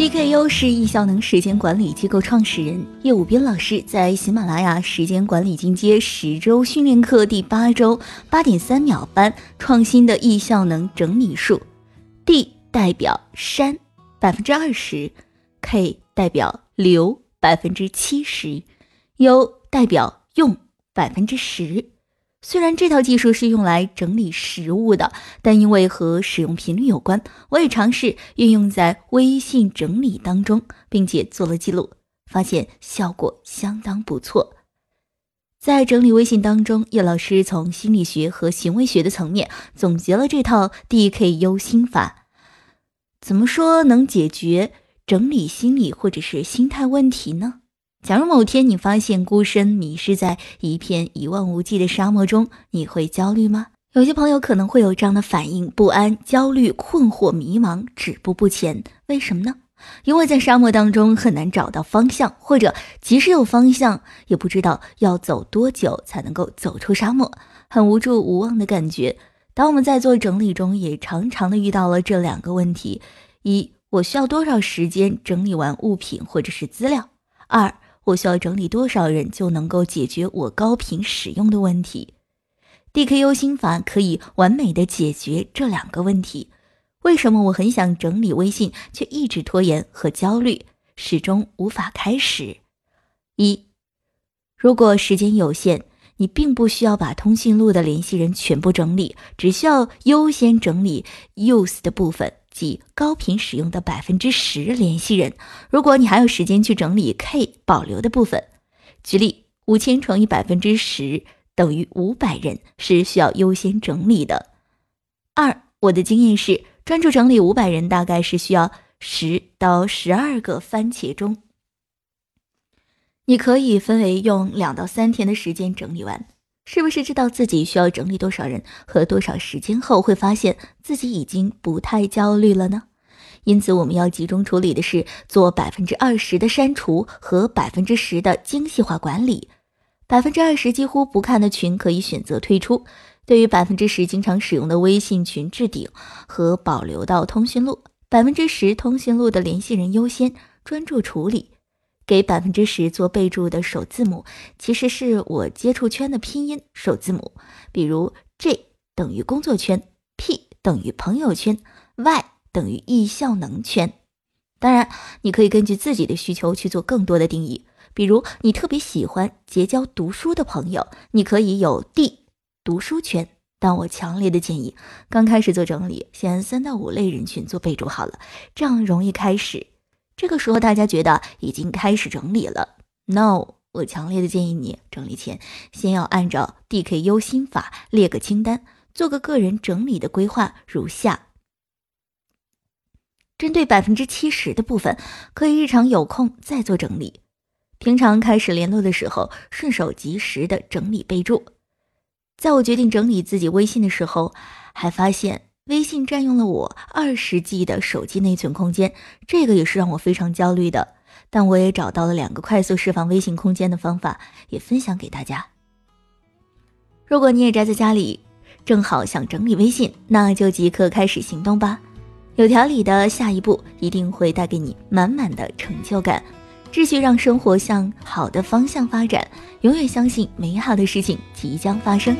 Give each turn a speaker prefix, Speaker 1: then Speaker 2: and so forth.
Speaker 1: DKU 是易效能时间管理机构创始人叶武斌老师在喜马拉雅时间管理进阶十周训练课第八周八点三秒班创新的易效能整理术，D 代表删百分之二十，K 代表留百分之七十，U 代表用百分之十。虽然这套技术是用来整理食物的，但因为和使用频率有关，我也尝试运用在微信整理当中，并且做了记录，发现效果相当不错。在整理微信当中，叶老师从心理学和行为学的层面总结了这套 DKU 心法，怎么说能解决整理心理或者是心态问题呢？假如某天你发现孤身迷失在一片一望无际的沙漠中，你会焦虑吗？有些朋友可能会有这样的反应：不安、焦虑、困惑、迷茫，止步不前。为什么呢？因为在沙漠当中很难找到方向，或者即使有方向，也不知道要走多久才能够走出沙漠，很无助无望的感觉。当我们在做整理中，也常常的遇到了这两个问题：一，我需要多少时间整理完物品或者是资料？二。我需要整理多少人就能够解决我高频使用的问题？DKU 心法可以完美的解决这两个问题。为什么我很想整理微信，却一直拖延和焦虑，始终无法开始？一，如果时间有限。你并不需要把通讯录的联系人全部整理，只需要优先整理 use 的部分，即高频使用的百分之十联系人。如果你还有时间去整理 k 保留的部分，举例，五千乘以百分之十等于五百人，是需要优先整理的。二，我的经验是，专注整理五百人，大概是需要十到十二个番茄钟。你可以分为用两到三天的时间整理完，是不是知道自己需要整理多少人和多少时间后，会发现自己已经不太焦虑了呢？因此，我们要集中处理的是做百分之二十的删除和百分之十的精细化管理。百分之二十几乎不看的群可以选择退出，对于百分之十经常使用的微信群置顶和保留到通讯录，百分之十通讯录的联系人优先专注处理。给百分之十做备注的首字母，其实是我接触圈的拼音首字母，比如 J 等于工作圈，P 等于朋友圈，Y 等于易效能圈。当然，你可以根据自己的需求去做更多的定义，比如你特别喜欢结交读书的朋友，你可以有 D 读书圈。但我强烈的建议，刚开始做整理，先三到五类人群做备注好了，这样容易开始。这个时候，大家觉得已经开始整理了。No，我强烈的建议你整理前先要按照 DKU 心法列个清单，做个个人整理的规划，如下：针对百分之七十的部分，可以日常有空再做整理；平常开始联络的时候，顺手及时的整理备注。在我决定整理自己微信的时候，还发现。微信占用了我二十 G 的手机内存空间，这个也是让我非常焦虑的。但我也找到了两个快速释放微信空间的方法，也分享给大家。如果你也宅在家里，正好想整理微信，那就即刻开始行动吧。有条理的下一步一定会带给你满满的成就感。秩序让生活向好的方向发展，永远相信美好的事情即将发生。